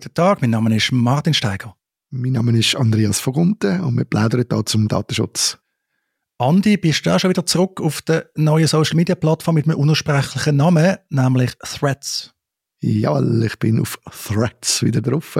Guten Tag, mein Name ist Martin Steiger. Mein Name ist Andreas Vogunte und wir plaudern hier zum Datenschutz. Andi, bist du auch schon wieder zurück auf der neuen Social Media Plattform mit einem unaussprechlichen Namen, nämlich Threads? Ja, ich bin auf Threads wieder drauf.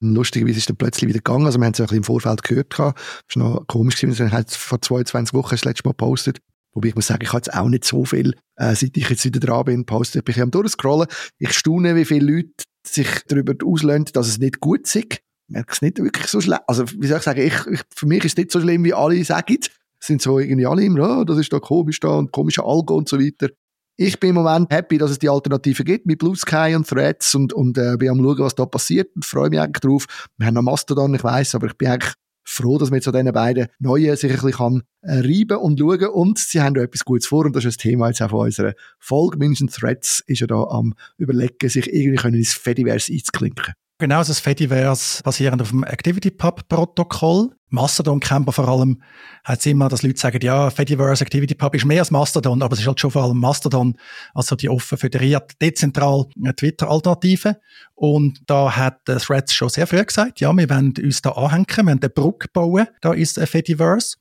Lustigerweise ist er plötzlich wieder gegangen. Also, wir haben es ja ein bisschen im Vorfeld gehört. Es war noch komisch gewesen. Ich habe vor 22 Wochen das letzte Mal gepostet. Wobei ich muss sagen, ich habe jetzt auch nicht so viel, äh, seit ich jetzt wieder dran bin, postet. Ich bin am durchscrollen. Ich staune, wie viele Leute sich darüber auslösen, dass es nicht gut ist. Ich merke es nicht wirklich so schlimm. Also, wie soll ich sagen, ich, ich, für mich ist es nicht so schlimm, wie alle sagen. Es sind so irgendwie alle immer, oh, das ist da komisch da und komische Algo und so weiter. Ich bin im Moment happy, dass es die Alternative gibt mit Blue Sky und Threads und, und äh, bin am schauen, was da passiert und freue mich eigentlich drauf. Wir haben noch Mastodon, ich weiß, aber ich bin eigentlich froh, dass man jetzt an diesen beiden Neuen sich ein bisschen kann, äh, reiben und schauen und sie haben da etwas Gutes vor und das ist das Thema jetzt auch von unserer Folge. Mindestens Threads ist ja da am überlegen, sich irgendwie ins Fediverse einzuklinken. Genau, das Fediverse basierend auf dem ActivityPub-Protokoll. Mastodon kennt vor allem, hat es immer, dass Leute sagen, ja, Fediverse ActivityPub ist mehr als Mastodon, aber es ist halt schon vor allem Mastodon, also die offen föderiert, dezentral äh, Twitter-Alternative. Und da hat Threads schon sehr früh gesagt, ja, wir wollen uns da anhängen, wir wollen eine Brücke bauen, da ist Fediverse.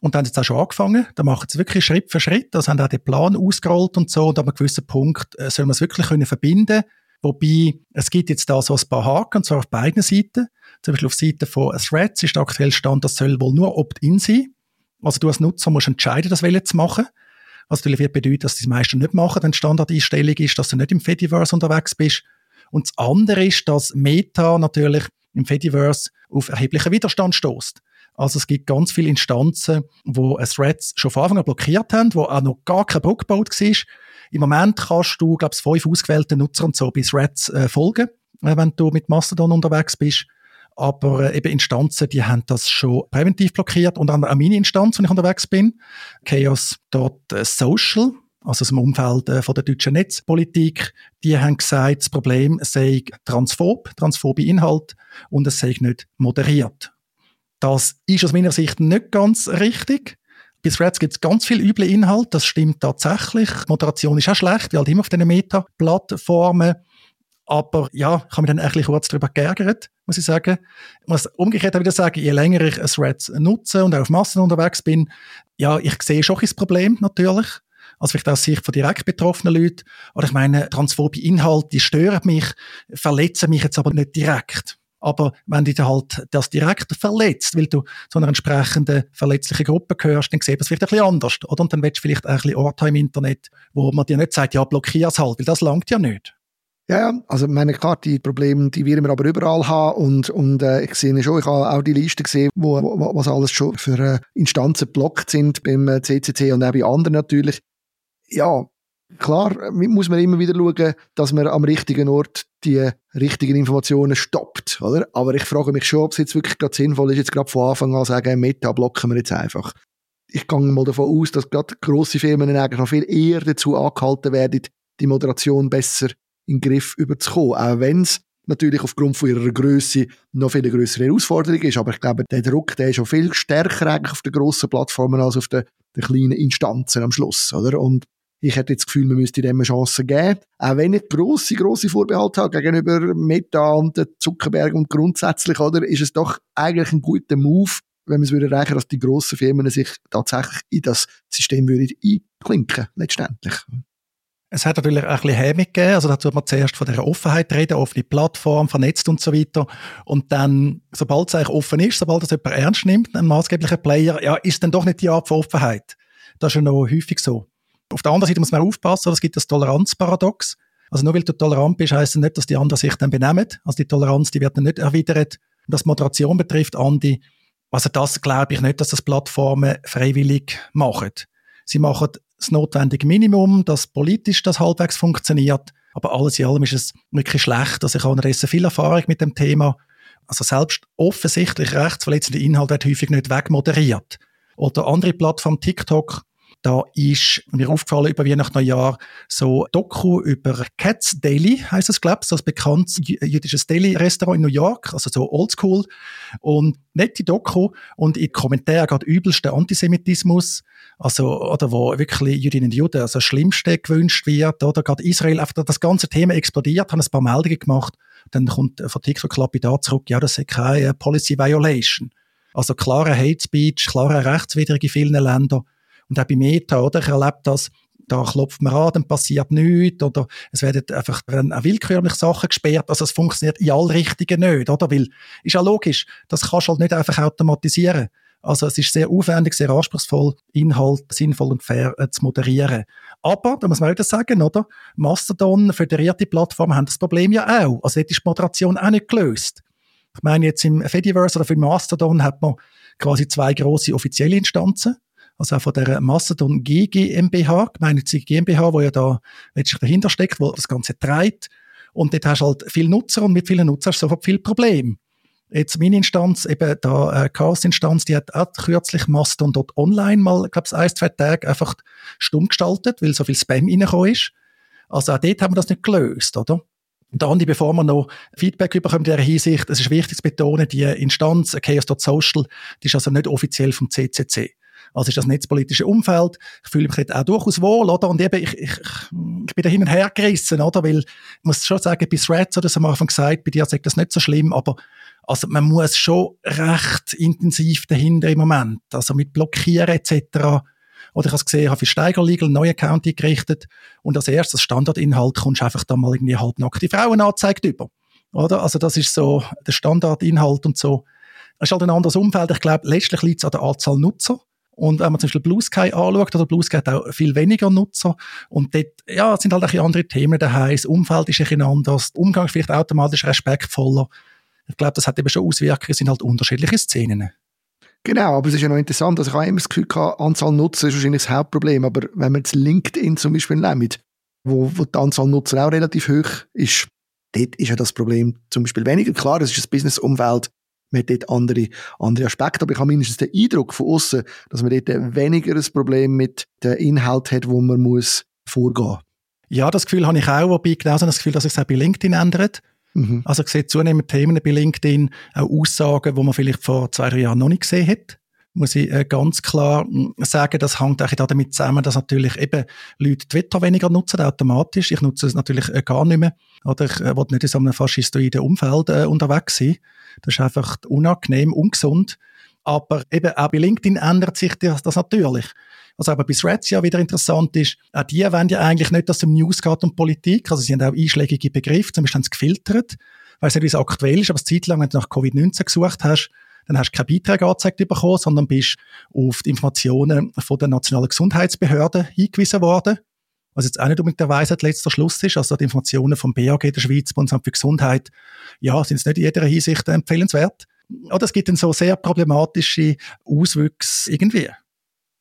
Und dann haben sie jetzt auch schon angefangen. Da machen sie wirklich Schritt für Schritt. Also haben auch den Plan ausgerollt und so. Und an einem gewissen Punkt äh, soll man es wirklich können verbinden Wobei, es gibt jetzt da so ein paar Haken, und zwar auf beiden Seiten. Zum Beispiel auf Seite von Threads ist der aktuelle Stand, das soll wohl nur Opt-in sein. Also du als Nutzer musst entscheiden, das zu machen. Was natürlich wird bedeuten, dass die meisten nicht machen, denn Standardeinstellung ist, dass du nicht im Fediverse unterwegs bist. Und das andere ist, dass Meta natürlich im Fediverse auf erheblichen Widerstand stoßt. Also es gibt ganz viele Instanzen, wo Threads schon von Anfang an blockiert haben, wo auch noch gar kein Brücke gebaut war. Im Moment kannst du, glaube ich, fünf ausgewählte Nutzer und so bei Threads äh, folgen, äh, wenn du mit Mastodon unterwegs bist. Aber äh, eben Instanzen, die haben das schon präventiv blockiert. Und an eine Mini-Instanz, wenn ich unterwegs bin, Chaos.social, also aus dem Umfeld äh, von der deutschen Netzpolitik, die haben gesagt, das Problem sei transphob, transphobe Inhalt und es sei nicht moderiert. Das ist aus meiner Sicht nicht ganz richtig. Bei Threads gibt es ganz viel üble Inhalt, das stimmt tatsächlich. Moderation ist auch schlecht, wie halt immer auf diesen Meta-Plattformen. Aber ja, ich habe mich dann ein bisschen kurz darüber geärgert, muss ich sagen. Ich muss umgekehrt auch wieder sagen, je länger ich Threads nutze und auch auf Massen unterwegs bin, ja, ich sehe schon ein Problem natürlich. Also vielleicht aus Sicht von direkt betroffenen Leuten. Oder ich meine, transphobe Inhalte, stören mich, verletzen mich jetzt aber nicht direkt. Aber wenn dich halt das direkt verletzt, weil du zu einer entsprechenden verletzlichen Gruppe gehörst, dann sieht das vielleicht ein bisschen anders, oder? Und dann willst du vielleicht auch ein bisschen Orte im Internet, wo man dir nicht sagt, ja, blockier es halt, weil das langt ja nicht. Ja, also meine klar, die Probleme, die wir aber überall haben und, und äh, ich sehe schon, ich habe auch die Liste gesehen, wo, wo was alles schon für äh, Instanzen blockt sind beim äh, CCC und auch bei anderen natürlich. Ja, Klar muss man immer wieder schauen, dass man am richtigen Ort die richtigen Informationen stoppt, oder? Aber ich frage mich schon, ob es jetzt wirklich gerade sinnvoll ist, jetzt gerade von Anfang an zu sagen, Meta blocken wir jetzt einfach. Ich gehe mal davon aus, dass gerade grosse Firmen eigentlich noch viel eher dazu angehalten werden, die Moderation besser in den Griff überzukommen. Auch wenn es natürlich aufgrund von ihrer Größe noch viel größere Herausforderung ist. Aber ich glaube, der Druck, der ist schon viel stärker eigentlich auf den grossen Plattformen als auf den, den kleinen Instanzen am Schluss, oder? Und ich hätte das Gefühl, man müsste dem eine Chance geben. Auch wenn ich grosse, grosse Vorbehalte habe gegenüber Meta und Zuckerberg und grundsätzlich, oder, ist es doch eigentlich ein guter Move, wenn man es würde erreichen, dass die grossen Firmen sich tatsächlich in das System würden einklinken, letztendlich. Es hat natürlich auch ein bisschen Hemmung gegeben. Also, dazu man zuerst von der Offenheit reden, offene Plattform, vernetzt und so weiter. Und dann, sobald es eigentlich offen ist, sobald es jemand ernst nimmt, ein maßgeblicher Player, ja, ist dann doch nicht die Art von Offenheit. Das ist ja noch häufig so. Auf der anderen Seite muss man aufpassen, es gibt das Toleranzparadox. Also nur weil du tolerant bist, heisst das nicht, dass die anderen sich dann benehmen. Also die Toleranz, die wird dann nicht erwidert. Was Moderation betrifft, Andi, also das glaube ich nicht, dass das Plattformen freiwillig machen. Sie machen das notwendige Minimum, dass politisch das halbwegs funktioniert. Aber alles in allem ist es wirklich schlecht. Also ich habe unterdessen viel Erfahrung mit dem Thema. Also selbst offensichtlich rechtsverletzende Inhalt wird häufig nicht wegmoderiert. Oder andere Plattformen, TikTok, da ist mir aufgefallen über Weihnachten Neujahr so Doku über Cats Daily, heißt es, glaube ich, ein bekanntes jüdisches Daily-Restaurant in New York, also so oldschool. Und nette Doku und in Kommentaren geht übelster Antisemitismus, also, oder wo wirklich Jüdinnen und Juden, also das Schlimmste gewünscht wird, oder gerade Israel, einfach das ganze Thema explodiert, haben ein paar Meldungen gemacht dann kommt von TikTok lapidar zurück, ja, das ist keine Policy Violation. Also klarer Hate Speech, klarer rechtswidrig in vielen Ländern. Und auch bei Meta, oder? Ich erlebe das, da klopft man an, dann passiert nichts, oder es werden einfach auch willkürlich Sachen gesperrt, also es funktioniert in alle Richtungen nicht, oder? Weil, ist ja logisch, das kannst du halt nicht einfach automatisieren. Also es ist sehr aufwendig, sehr anspruchsvoll, Inhalt sinnvoll und fair äh, zu moderieren. Aber, da muss man auch sagen, oder? Mastodon, föderierte Plattformen haben das Problem ja auch. Also dort ist die Moderation auch nicht gelöst. Ich meine, jetzt im Fediverse oder für Mastodon hat man quasi zwei große offizielle Instanzen. Also auch von der Mastodon G GmbH, gemeinnützige GmbH, wo ja da letztlich dahinter steckt, wo das Ganze treibt. Und dort hast du halt viele Nutzer und mit vielen Nutzern hast du sofort viel Problem. Jetzt meine Instanz, eben da äh, Chaos-Instanz, die hat auch kürzlich Mastodon.online mal, glaube ich, ein, zwei Tage einfach stumm gestaltet, weil so viel Spam reingekommen ist. Also auch dort haben wir das nicht gelöst, oder? Und Andi, bevor wir noch Feedback bekommen in dieser Hinsicht, es ist wichtig zu betonen, die Instanz Chaos.social, die ist also nicht offiziell vom CCC. Also ist das netzpolitische Umfeld. Ich fühle mich dort auch durchaus wohl, oder? Und eben, ich, ich, ich bin da hin und her gerissen, oder? Weil, ich muss schon sagen, bei Threads, oder das am Anfang gesagt, bei dir sagt das nicht so schlimm, aber also man muss schon recht intensiv dahinter im Moment. Also mit Blockieren etc., oder ich habe es gesehen, habe für Steiger Legal einen neuen Account eingerichtet und als erstes Standardinhalt kommst du einfach da mal irgendwie halbnackte Frauen angezeigt über. Oder? Also das ist so der Standardinhalt und so. Es ist halt ein anderes Umfeld. Ich glaube, letztlich liegt es an der Anzahl Nutzer. Und wenn man zum Beispiel Blue Sky anschaut, oder Blue Sky hat auch viel weniger Nutzer. Und dort, ja, sind halt auch andere Themen daheim. Das Umfeld ist ein bisschen anders. Der Umgang ist vielleicht automatisch respektvoller. Ich glaube, das hat eben schon Auswirkungen, es sind halt unterschiedliche Szenen. Genau, aber es ist ja noch interessant, also ich habe immer das Gefühl gehabt, Anzahl Nutzer ist wahrscheinlich das Hauptproblem, aber wenn man jetzt LinkedIn zum Beispiel nimmt, wo, wo die Anzahl Nutzer auch relativ hoch ist, dort ist ja das Problem zum Beispiel weniger. Klar, es ist ein Business-Umfeld, man hat dort andere, andere Aspekte, aber ich habe mindestens den Eindruck von außen, dass man dort weniger ein Problem mit dem Inhalt hat, wo man muss vorgehen Ja, das Gefühl habe ich auch, wobei genauso das Gefühl, dass sich auch bei LinkedIn ändert. Mhm. Also ich sehe zunehmend Themen bei LinkedIn, auch Aussagen, die man vielleicht vor zwei, drei Jahren noch nicht gesehen hat muss ich äh, ganz klar hm, sagen, das hängt auch damit zusammen, dass natürlich eben Leute Twitter weniger nutzen, automatisch. Ich nutze es natürlich äh, gar nicht mehr. Oder ich äh, will nicht in so einem faschistoiden Umfeld äh, unterwegs sein. Das ist einfach unangenehm, ungesund. Aber eben auch bei LinkedIn ändert sich das, das natürlich. Was aber bei Threads ja wieder interessant ist, auch die wollen ja eigentlich nicht, dass es um News geht und Politik. Also sie haben auch einschlägige Begriffe, zum Beispiel haben sie gefiltert. Ich weiss nicht, wie es aktuell ist, aber eine Zeit lang, wenn du nach Covid-19 gesucht hast, dann hast du keine Beiträge angezeigt bekommen, sondern bist auf die Informationen von der Nationalen Gesundheitsbehörde hingewiesen worden. Was jetzt auch nicht unbedingt der Weisheit letzter Schluss ist. Also die Informationen vom BAG der Schweiz, Bundesamt für Gesundheit, ja, sind nicht in jeder Hinsicht empfehlenswert. Oder es gibt dann so sehr problematische Auswüchse irgendwie.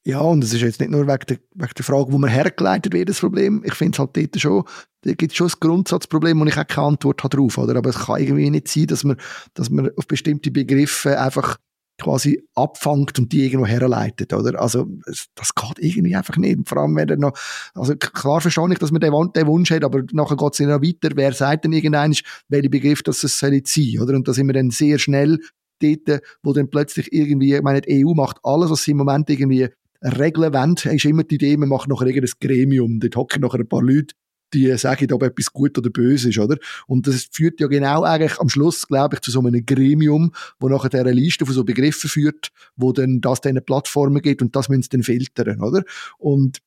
Ja, und es ist jetzt nicht nur wegen der, wegen der Frage, wo man hergeleitet wird, das Problem. Ich finde es halt dort schon, da gibt es schon ein Grundsatzproblem, wo ich auch keine Antwort habe drauf, oder? Aber es kann irgendwie nicht sein, dass man, dass man auf bestimmte Begriffe einfach quasi abfangt und die irgendwo herleitet, oder? Also, das geht irgendwie einfach nicht. Vor allem, wenn er noch, also klar verstehe ich, dass man den, Wunsch hat, aber nachher geht es noch weiter. Wer sagt denn irgendein, welcher Begriff das es soll sein, oder? Und da sind wir dann sehr schnell dort, wo dann plötzlich irgendwie, ich meine, die EU macht alles, was sie im Moment irgendwie regeln wollen, ist immer die Idee, man macht noch ein Gremium. Dort hocken noch ein paar Leute, die sagen, ob etwas gut oder böse ist, oder? Und das führt ja genau eigentlich am Schluss, glaube ich, zu so einem Gremium, wo nachher eine Liste von so Begriffen führt, wo dann das dann Plattformen gibt und das müssen sie dann filtern, oder? Und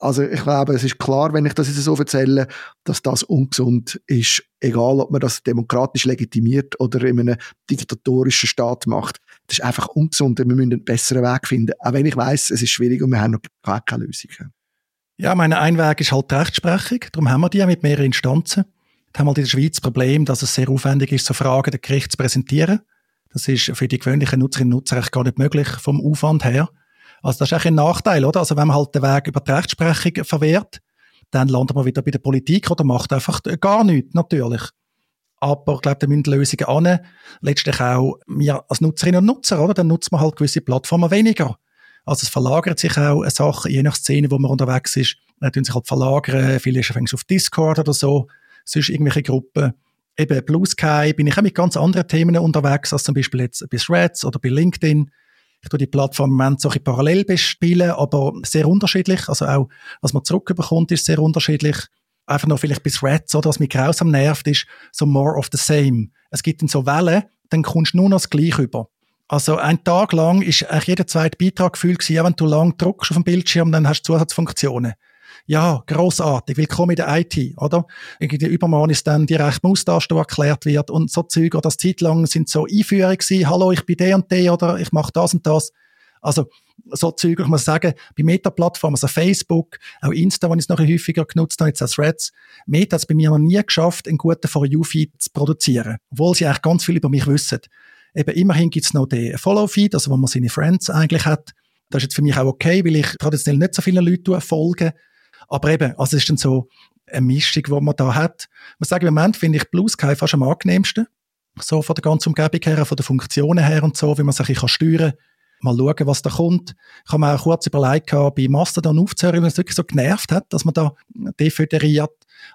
also ich glaube, es ist klar, wenn ich das jetzt so erzähle, dass das ungesund ist, egal ob man das demokratisch legitimiert oder in einem diktatorischen Staat macht. Das ist einfach ungesund und wir müssen einen besseren Weg finden. Auch wenn ich weiß, es ist schwierig und wir haben noch keine Lösung. Ja, mein Einweg ist halt die Rechtsprechung. Darum haben wir die ja mit mehreren Instanzen. Da haben wir halt in der Schweiz das Problem, dass es sehr aufwendig ist, so Fragen der Gericht zu präsentieren. Das ist für die gewöhnlichen Nutzerinnen und Nutzer gar nicht möglich vom Aufwand her. Also das ist eigentlich ein Nachteil, oder? Also wenn man halt den Weg über die Rechtsprechung verwehrt, dann landet man wieder bei der Politik oder macht einfach gar nichts, natürlich. Aber ich glaube, da müssen Lösungen an. Letztlich auch wir als Nutzerinnen und Nutzer, oder? Dann nutzt man halt gewisse Plattformen weniger. Also es verlagert sich auch eine Sache, je nach Szene, wo man unterwegs ist. Dann tun sich halt verlagern. Viele ist auf Discord oder so. Sonst irgendwelche Gruppen. Eben Blue Sky bin ich auch mit ganz anderen Themen unterwegs, als zum Beispiel jetzt bei Threads oder bei LinkedIn. Ich tue die Plattform im Moment so parallel bespielen, aber sehr unterschiedlich. Also auch, was man zurückbekommt, ist sehr unterschiedlich. einfach noch vielleicht bis Reds oder was mich grausam nervt, ist so more of the same. Es gibt dann so Wellen, dann kommst du nur noch das Gleiche über. Also ein Tag lang ist eigentlich jeder zweite Beitrag gefühlt gewesen, ja, wenn du lang druckst auf dem Bildschirm, dann hast du Zusatzfunktionen. Ja, großartig, willkommen in der IT, oder? Irgendwie übermorgen ist dann die rechte Maustaste, die erklärt wird und so Zeug, oder das Zeit lang sind so Einführungen gewesen, hallo, ich bin der und der, oder ich mache das und das. Also, so Zeug, ich muss sagen, bei Meta-Plattformen, also Facebook, auch Insta, wo ich es noch häufiger genutzt habe, jetzt als Threads, Meta hat es bei mir noch nie geschafft, einen guten For You-Feed zu produzieren. Obwohl sie eigentlich ganz viel über mich wissen. Eben, immerhin gibt's noch den Follow-Feed, also wo man seine Friends eigentlich hat. Das ist jetzt für mich auch okay, weil ich traditionell nicht so vielen Leuten folge. Aber eben, also es ist dann so eine Mischung, die man da hat. Muss sagen, im Moment finde ich Blue Sky fast am angenehmsten. So von der ganzen Umgebung her, von den Funktionen her und so, wie man sich steuern kann mal schauen, was da kommt. Ich habe mir auch kurz überlegt, bei Mastodon aufzuhören, weil es wirklich so genervt hat, dass man da deföderiert.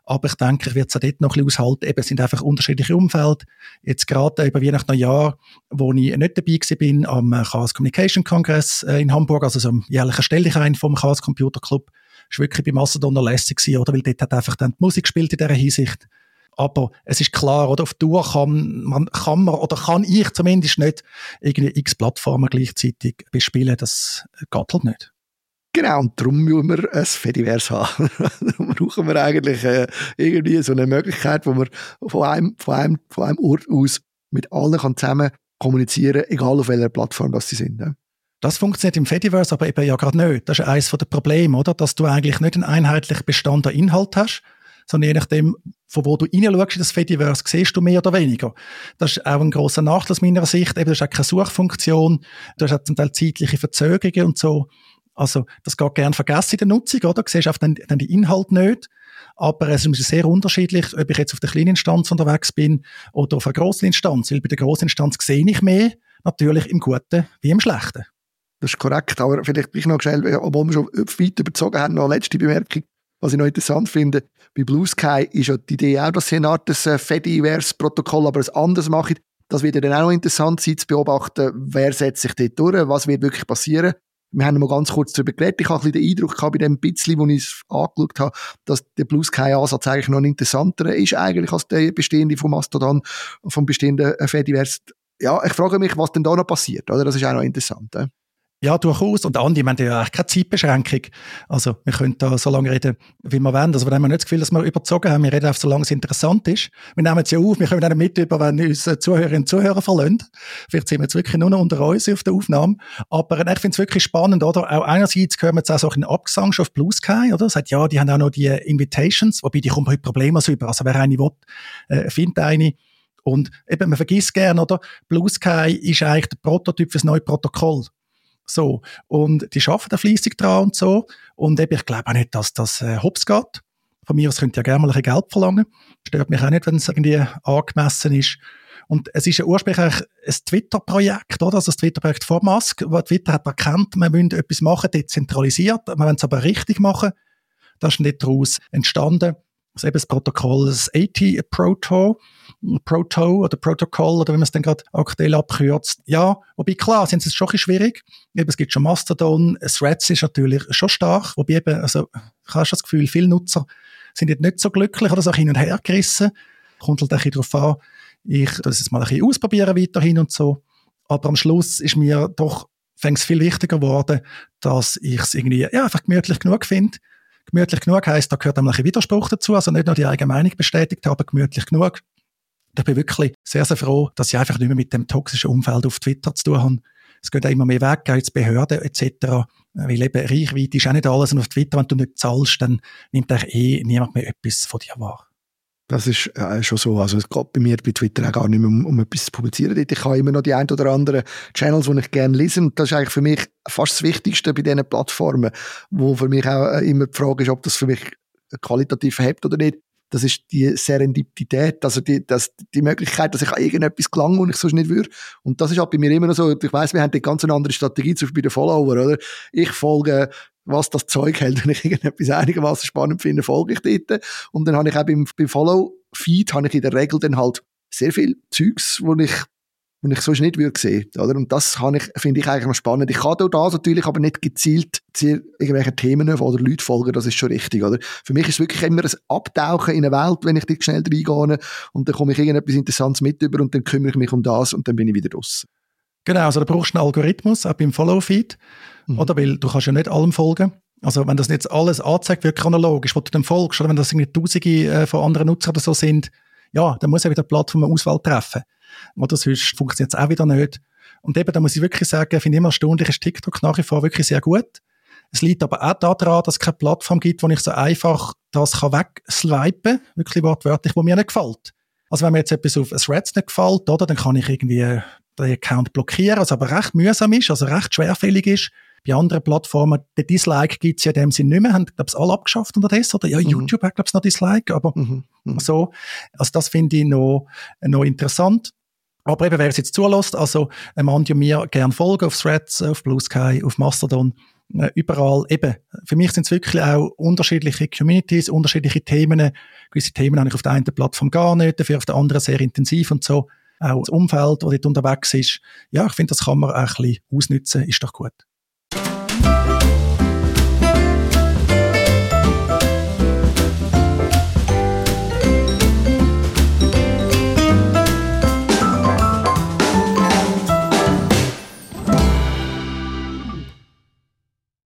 Aber ich denke, ich werde es auch dort noch ein bisschen aushalten. Eben, es sind einfach unterschiedliche Umfeld. Jetzt gerade über Weihnachten Neujahr, wo ich nicht dabei bin am Chaos Communication Congress äh, in Hamburg, also so einem jährlichen Stelldichein vom Chaos Computer Club, ist wirklich bei Mastodon noch lässig gewesen, oder? Weil dort hat einfach dann die Musik gespielt in dieser Hinsicht. Aber es ist klar, oder auf Tour kann man, kann man oder kann ich zumindest nicht irgendwie x Plattformen gleichzeitig bespielen. Das geht halt nicht. Genau, und darum müssen wir ein Fediverse haben. darum brauchen wir eigentlich äh, irgendwie so eine Möglichkeit, wo man von einem, von einem, von einem Ort aus mit allen kann zusammen kommunizieren egal auf welcher Plattform das sie sind. Ne? Das funktioniert im Fediverse aber eben ja gerade nicht. Das ist eines der Probleme, oder? Dass du eigentlich nicht einen einheitlichen Bestand an Inhalt hast, sondern je nachdem, von wo du reinschaust in das Fediverse, siehst du mehr oder weniger. Das ist auch ein grosser Nachteil aus meiner Sicht. Eben, das ist auch keine Suchfunktion. Du hast auch zum Teil zeitliche Verzögerungen und so. Also, das geht gern vergessen in der Nutzung, oder? Du siehst einfach dann, dann die Inhalte nicht. Aber es ist sehr unterschiedlich, ob ich jetzt auf der kleinen Instanz unterwegs bin oder auf einer grossen Instanz. Weil bei der grossen Instanz sehe ich mehr, natürlich im Guten wie im Schlechten. Das ist korrekt, aber vielleicht gleich noch schnell, obwohl wir schon weit überzogen haben, noch eine letzte Bemerkung. Was ich noch interessant finde, bei Blue Sky ist ja die Idee auch, dass sie eine Art äh, Fediverse-Protokoll, aber ein anderes machen. Das wird dann auch noch interessant sein zu beobachten, wer setzt sich dort durch, was wird wirklich passieren. Wir haben mal ganz kurz darüber geredet. Ich habe ein bisschen den Eindruck gehabt, bei dem bisschen, wo ich es angeschaut habe, dass der Blue Sky Ansatz eigentlich noch ein interessanter ist eigentlich als der bestehende vom Mastodon, vom bestehenden äh, Fediverse. Ja, ich frage mich, was denn da noch passiert, oder? Das ist auch noch interessant. Äh? Ja, durchaus. Und Andi, wir haben ja eigentlich keine Zeitbeschränkung. Also, wir können da so lange reden, wie wir wollen. Also, wir haben nicht das Gefühl, dass wir überzogen haben. Wir reden einfach so lange es interessant ist. Wir nehmen es ja auf. Wir können dann mit über, wenn uns Zuhörerinnen und Zuhörer verlassen. Vielleicht sind wir jetzt wirklich nur noch unter uns auf der Aufnahme. Aber ich finde es wirklich spannend, oder? Auch einerseits hören wir jetzt auch so einen Abgesang schon auf Blue Sky, oder? Sagt, ja, die haben auch noch die Invitations, wobei die kommen heute problemlos über. Also, wer eine will, äh, findet eine. Und eben, man vergisst gerne, oder? Blue Sky ist eigentlich der Prototyp für das neue Protokoll. So. Und die arbeiten da fleissig dran und so. Und eben, ich glaube auch nicht, dass das äh, hops geht. Von mir aus könnt ihr ja gerne mal ein Geld verlangen. Stört mich auch nicht, wenn es irgendwie angemessen ist. Und es ist ja ursprünglich ein Twitter-Projekt, oder? Also das Twitter-Projekt vor Musk, wo Twitter hat erkannt, man müsste etwas machen, dezentralisiert, man will es aber richtig machen. Das ist nicht daraus entstanden. Also eben das Protokoll, das AT-Proto, Proto oder Protokoll oder wie man es dann gerade aktuell abkürzt. Ja, wobei klar, sind es schon ein bisschen schwierig. Eben, es gibt schon Mastodon, Threads ist natürlich schon stark, wobei eben, also ich habe schon das Gefühl, viele Nutzer sind jetzt nicht so glücklich oder so hin und her gerissen. Kommt halt ein bisschen darauf an, ich das jetzt mal ein bisschen ausprobieren weiterhin und so. Aber am Schluss ist mir doch fängt es viel wichtiger geworden, dass ich es irgendwie ja, einfach gemütlich genug finde. Gemütlich genug heisst, da gehört einmal ein Widerspruch dazu, also nicht nur die eigene Meinung bestätigt, aber gemütlich genug ich bin wirklich sehr, sehr froh, dass ich einfach nicht mehr mit dem toxischen Umfeld auf Twitter zu tun habe. Es geht auch immer mehr weg, auch jetzt Behörden etc. Weil eben Reichweite ist auch nicht alles. Und auf Twitter, wenn du nicht zahlst, dann nimmt eigentlich eh niemand mehr etwas von dir wahr. Das ist äh, schon so. Also es geht bei mir bei Twitter auch gar nicht mehr um, um etwas zu publizieren. Ich habe immer noch die ein oder anderen Channels, die ich gerne lese. Und das ist eigentlich für mich fast das Wichtigste bei diesen Plattformen, wo für mich auch äh, immer die Frage ist, ob das für mich qualitativ hebt oder nicht das ist die Serendipität, also die, das, die Möglichkeit, dass ich an irgendetwas gelange, und ich sonst nicht würde. Und das ist halt bei mir immer noch so, ich weiß, wir haben die ganz eine andere Strategie, zum Beispiel bei den Follower, oder? Ich folge was das Zeug hält, wenn ich irgendetwas einigermaßen spannend finde, folge ich dort. Und dann habe ich auch beim, beim Follow-Feed habe ich in der Regel dann halt sehr viel Zeugs, wo ich die ich sonst nicht würde sehen, oder? Und das ich, finde ich eigentlich noch spannend. Ich kann da natürlich aber nicht gezielt zu irgendwelchen Themen oder Leute folgen, das ist schon richtig, oder? Für mich ist es wirklich immer ein Abtauchen in eine Welt, wenn ich dort schnell reingehe und dann komme ich irgendetwas Interessantes mit über und dann kümmere ich mich um das und dann bin ich wieder raus. Genau, also da brauchst du einen Algorithmus, auch beim Follow-Feed, mhm. oder? Weil du kannst ja nicht allem folgen. Also wenn das jetzt alles anzeigt wird, chronologisch, wo du dem folgst, oder wenn das irgendwie Tausende äh, von anderen Nutzern oder so sind, ja, dann muss ja wieder die Plattform eine Auswahl treffen. Oder sonst funktioniert es auch wieder nicht. Und eben, da muss ich wirklich sagen, finde ich immer erstaunlich, ist TikTok nach wie vor wirklich sehr gut. Es liegt aber auch daran, dass es keine Plattform gibt, wo ich so einfach das kann wegswipen, wirklich wortwörtlich, wo mir nicht gefällt. Also wenn mir jetzt etwas auf Threads nicht gefällt, oder, dann kann ich irgendwie den Account blockieren, was aber recht mühsam ist, also recht schwerfällig ist. Bei anderen Plattformen, den Dislike gibt es ja in dem Sinn nicht mehr, haben, glaube ich, alle abgeschafft unterdessen, oder? Ja, mhm. YouTube hat, glaube ich, noch Dislike, aber mhm. Mhm. so. Also das finde ich noch, noch interessant. Aber eben, wer es jetzt zulässt, also ein Mann und mir gern folgen auf Threads, auf Blue Sky, auf Mastodon, äh, überall. Eben, für mich sind es wirklich auch unterschiedliche Communities, unterschiedliche Themen. Gewisse Themen habe ich auf der einen Plattform gar nicht, dafür auf der anderen sehr intensiv und so. Auch das Umfeld, das dort unterwegs ist. Ja, ich finde, das kann man auch ein bisschen ausnutzen, ist doch gut.